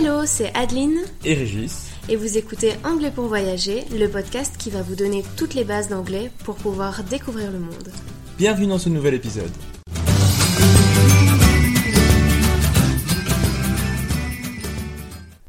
Hello, c'est Adeline et Régis. et vous écoutez Anglais pour voyager, le podcast qui va vous donner toutes les bases d'anglais pour pouvoir découvrir le monde. Bienvenue dans ce nouvel épisode.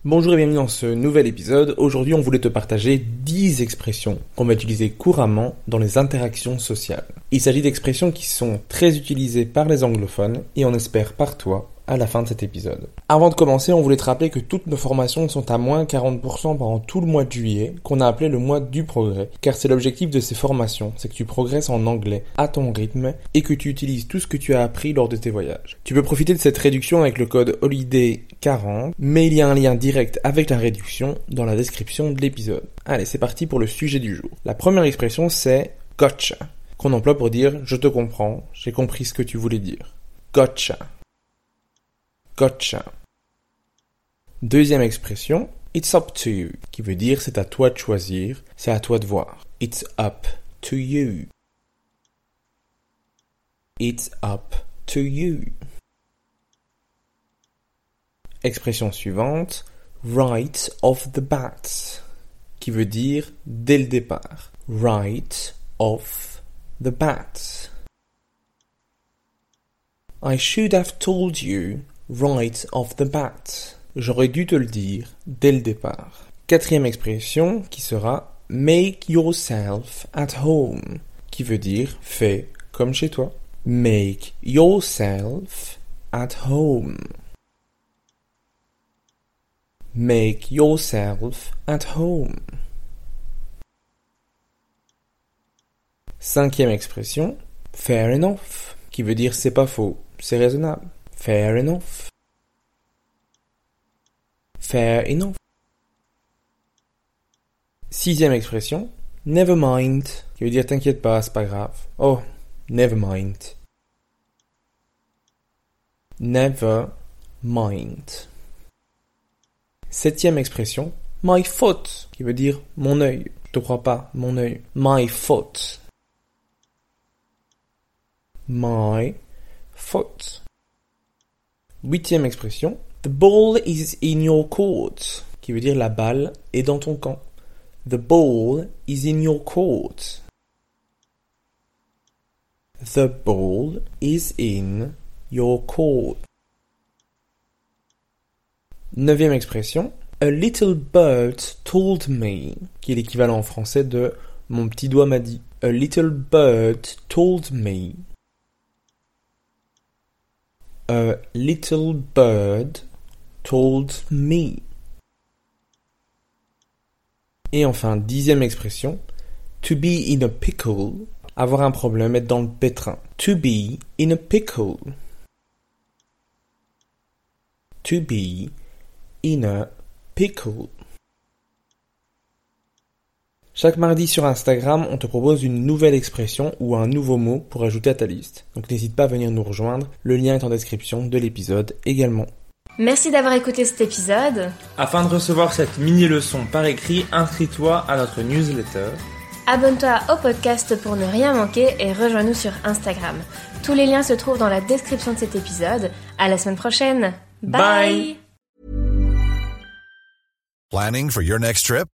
Bonjour et bienvenue dans ce nouvel épisode. Aujourd'hui, on voulait te partager 10 expressions qu'on va utiliser couramment dans les interactions sociales. Il s'agit d'expressions qui sont très utilisées par les anglophones et on espère par toi à la fin de cet épisode. Avant de commencer, on voulait te rappeler que toutes nos formations sont à moins 40% pendant tout le mois de juillet, qu'on a appelé le mois du progrès, car c'est l'objectif de ces formations, c'est que tu progresses en anglais à ton rythme et que tu utilises tout ce que tu as appris lors de tes voyages. Tu peux profiter de cette réduction avec le code HOLIDAY40, mais il y a un lien direct avec la réduction dans la description de l'épisode. Allez, c'est parti pour le sujet du jour. La première expression c'est gotcha, qu'on emploie pour dire je te comprends, j'ai compris ce que tu voulais dire. Gotcha. Deuxième expression, it's up to you, qui veut dire c'est à toi de choisir, c'est à toi de voir. It's up to you. It's up to you. Expression suivante, right off the bat, qui veut dire dès le départ. Right off the bat. I should have told you right off the bat. J'aurais dû te le dire dès le départ. Quatrième expression qui sera make yourself at home, qui veut dire fais comme chez toi. Make yourself at home. Make yourself at home. Cinquième expression, fair enough, qui veut dire c'est pas faux, c'est raisonnable. Fair enough. Fair enough. Sixième expression, never mind, qui veut dire t'inquiète pas, c'est pas grave. Oh, never mind. Never mind. Septième expression, my foot, qui veut dire mon œil. Je te crois pas, mon œil. My foot. My foot. Huitième expression, the ball is in your court, qui veut dire la balle est dans ton camp. The ball is in your court. The ball is in your court. Neuvième expression, a little bird told me, qui est l'équivalent en français de mon petit doigt m'a dit. A little bird told me. A little bird told me. Et enfin, dixième expression, to be in a pickle, avoir un problème, être dans le pétrin. To be in a pickle. To be in a pickle. Chaque mardi sur Instagram, on te propose une nouvelle expression ou un nouveau mot pour ajouter à ta liste. Donc n'hésite pas à venir nous rejoindre, le lien est en description de l'épisode également. Merci d'avoir écouté cet épisode. Afin de recevoir cette mini-leçon par écrit, inscris-toi à notre newsletter. Abonne-toi au podcast pour ne rien manquer et rejoins-nous sur Instagram. Tous les liens se trouvent dans la description de cet épisode. À la semaine prochaine. Bye. Planning for your next trip?